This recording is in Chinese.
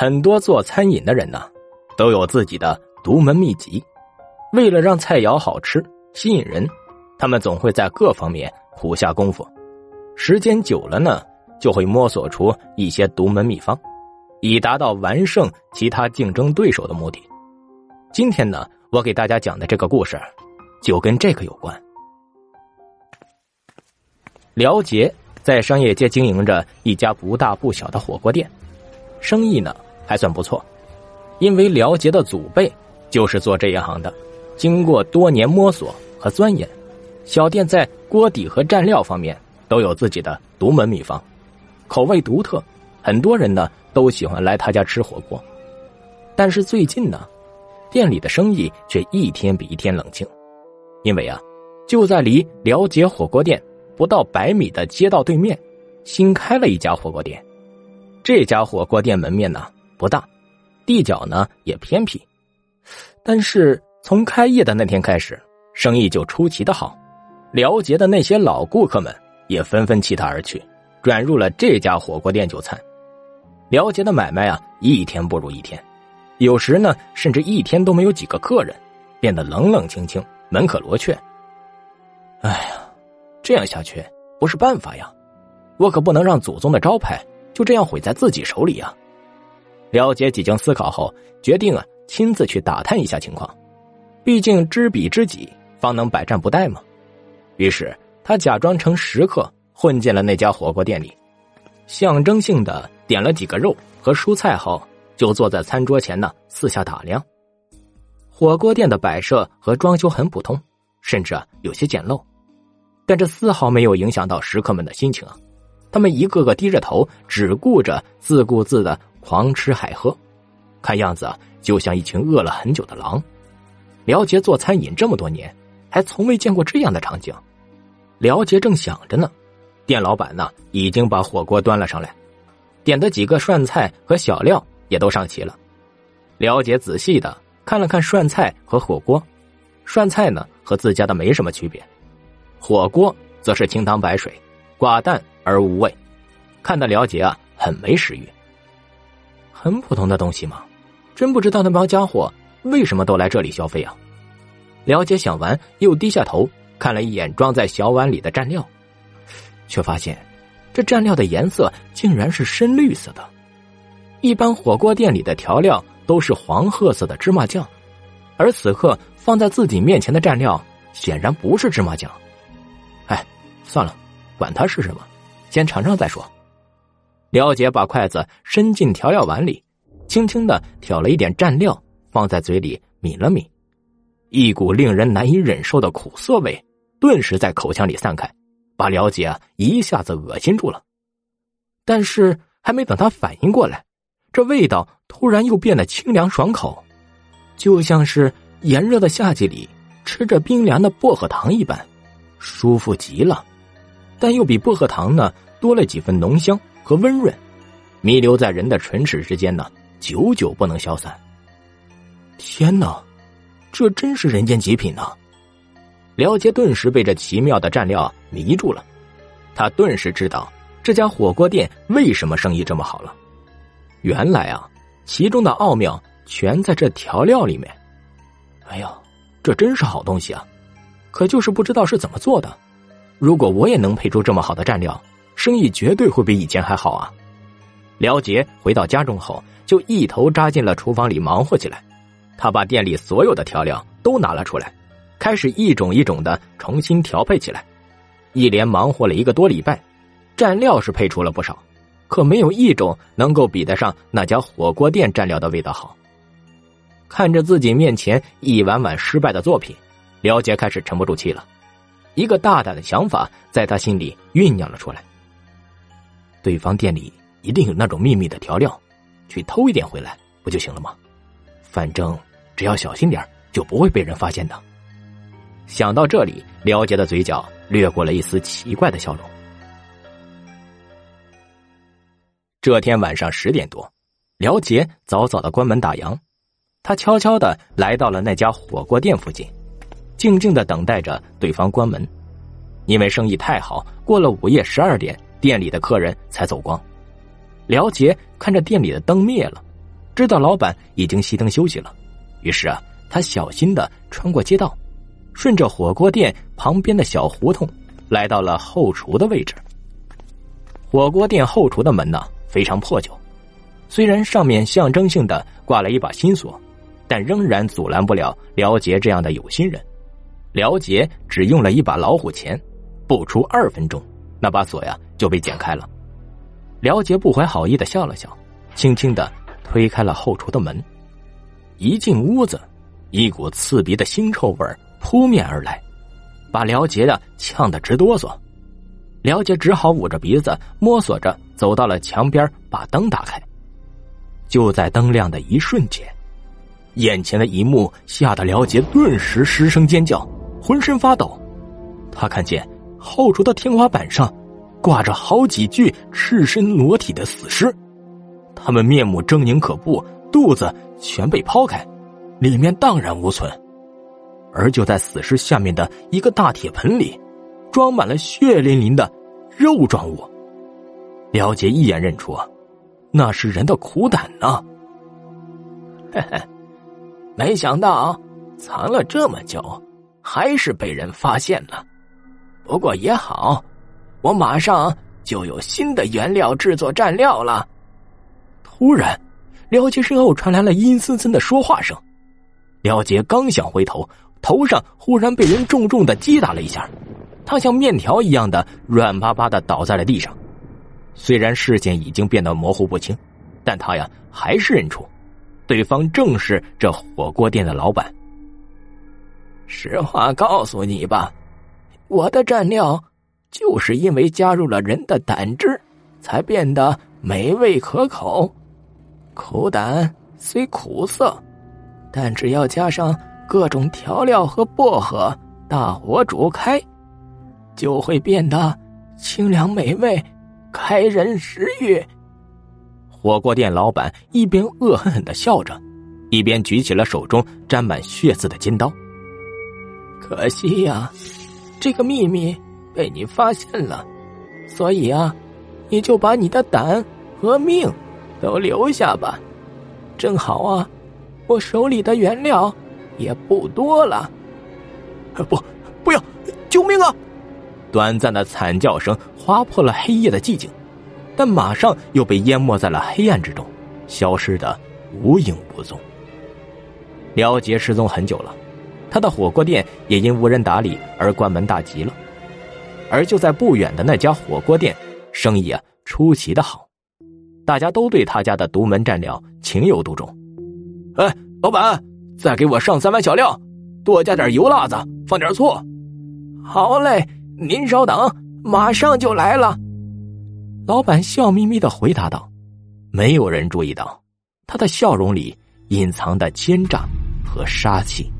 很多做餐饮的人呢，都有自己的独门秘籍。为了让菜肴好吃、吸引人，他们总会在各方面苦下功夫。时间久了呢，就会摸索出一些独门秘方，以达到完胜其他竞争对手的目的。今天呢，我给大家讲的这个故事，就跟这个有关。廖杰在商业街经营着一家不大不小的火锅店，生意呢。还算不错，因为辽杰的祖辈就是做这一行的。经过多年摸索和钻研，小店在锅底和蘸料方面都有自己的独门秘方，口味独特，很多人呢都喜欢来他家吃火锅。但是最近呢，店里的生意却一天比一天冷清，因为啊，就在离辽杰火锅店不到百米的街道对面，新开了一家火锅店。这家火锅店门面呢。不大，地角呢也偏僻，但是从开业的那天开始，生意就出奇的好。辽杰的那些老顾客们也纷纷弃他而去，转入了这家火锅店就餐。辽杰的买卖啊，一天不如一天，有时呢，甚至一天都没有几个客人，变得冷冷清清，门可罗雀。哎呀，这样下去不是办法呀！我可不能让祖宗的招牌就这样毁在自己手里呀！了解几经思考后，决定啊亲自去打探一下情况，毕竟知彼知己，方能百战不殆嘛。于是他假装成食客，混进了那家火锅店里，象征性的点了几个肉和蔬菜后，就坐在餐桌前呢四下打量。火锅店的摆设和装修很普通，甚至啊有些简陋，但这丝毫没有影响到食客们的心情啊，他们一个个低着头，只顾着自顾自的。狂吃海喝，看样子啊，就像一群饿了很久的狼。廖杰做餐饮这么多年，还从未见过这样的场景。廖杰正想着呢，店老板呢已经把火锅端了上来，点的几个涮菜和小料也都上齐了。廖杰仔细的看了看涮菜和火锅，涮菜呢和自家的没什么区别，火锅则是清汤白水，寡淡而无味，看得廖杰啊很没食欲。很普通的东西吗？真不知道那帮家伙为什么都来这里消费啊！了解想完，又低下头看了一眼装在小碗里的蘸料，却发现这蘸料的颜色竟然是深绿色的。一般火锅店里的调料都是黄褐色的芝麻酱，而此刻放在自己面前的蘸料显然不是芝麻酱。哎，算了，管它是什么，先尝尝再说。廖姐把筷子伸进调料碗里，轻轻的挑了一点蘸料，放在嘴里抿了抿，一股令人难以忍受的苦涩味顿时在口腔里散开，把廖姐一下子恶心住了。但是还没等他反应过来，这味道突然又变得清凉爽口，就像是炎热的夏季里吃着冰凉的薄荷糖一般，舒服极了。但又比薄荷糖呢多了几分浓香。和温润，弥留在人的唇齿之间呢，久久不能消散。天哪，这真是人间极品呐！廖杰顿时被这奇妙的蘸料迷住了，他顿时知道这家火锅店为什么生意这么好了。原来啊，其中的奥妙全在这调料里面。哎呀，这真是好东西啊！可就是不知道是怎么做的。如果我也能配出这么好的蘸料。生意绝对会比以前还好啊！廖杰回到家中后，就一头扎进了厨房里忙活起来。他把店里所有的调料都拿了出来，开始一种一种的重新调配起来。一连忙活了一个多礼拜，蘸料是配出了不少，可没有一种能够比得上那家火锅店蘸料的味道好。看着自己面前一碗碗失败的作品，廖杰开始沉不住气了。一个大胆的想法在他心里酝酿了出来。对方店里一定有那种秘密的调料，去偷一点回来不就行了吗？反正只要小心点就不会被人发现的。想到这里，廖杰的嘴角掠过了一丝奇怪的笑容。这天晚上十点多，廖杰早早的关门打烊，他悄悄的来到了那家火锅店附近，静静的等待着对方关门。因为生意太好，过了午夜十二点。店里的客人才走光，廖杰看着店里的灯灭了，知道老板已经熄灯休息了，于是啊，他小心的穿过街道，顺着火锅店旁边的小胡同，来到了后厨的位置。火锅店后厨的门呢非常破旧，虽然上面象征性的挂了一把新锁，但仍然阻拦不了廖杰这样的有心人。廖杰只用了一把老虎钳，不出二分钟，那把锁呀就被剪开了。廖杰不怀好意的笑了笑，轻轻的。推开了后厨的门，一进屋子，一股刺鼻的腥臭味扑面而来，把廖杰的呛得直哆嗦。廖杰只好捂着鼻子，摸索着走到了墙边，把灯打开。就在灯亮的一瞬间，眼前的一幕吓得廖杰顿时失声尖叫，浑身发抖。他看见后厨的天花板上挂着好几具赤身裸体的死尸。他们面目狰狞可怖，肚子全被剖开，里面荡然无存。而就在死尸下面的一个大铁盆里，装满了血淋淋的肉状物。廖杰一眼认出，那是人的苦胆呢。嘿嘿，没想到藏了这么久，还是被人发现了。不过也好，我马上就有新的原料制作蘸料了。突然，廖杰身后传来了阴森森的说话声。廖杰刚想回头，头上忽然被人重重的击打了一下，他像面条一样的软巴巴的倒在了地上。虽然视线已经变得模糊不清，但他呀还是认出，对方正是这火锅店的老板。实话告诉你吧，我的蘸料就是因为加入了人的胆汁，才变得美味可口。苦胆虽苦涩，但只要加上各种调料和薄荷，大火煮开，就会变得清凉美味，开人食欲。火锅店老板一边恶狠狠的笑着，一边举起了手中沾满血渍的尖刀。可惜呀，这个秘密被你发现了，所以啊，你就把你的胆和命。都留下吧，正好啊，我手里的原料也不多了。不，不要！救命啊！短暂的惨叫声划破了黑夜的寂静，但马上又被淹没在了黑暗之中，消失的无影无踪。廖杰失踪很久了，他的火锅店也因无人打理而关门大吉了。而就在不远的那家火锅店，生意啊出奇的好。大家都对他家的独门蘸料情有独钟。哎，老板，再给我上三碗小料，多加点油辣子，放点醋。好嘞，您稍等，马上就来了。老板笑眯眯的回答道。没有人注意到，他的笑容里隐藏的奸诈和杀气。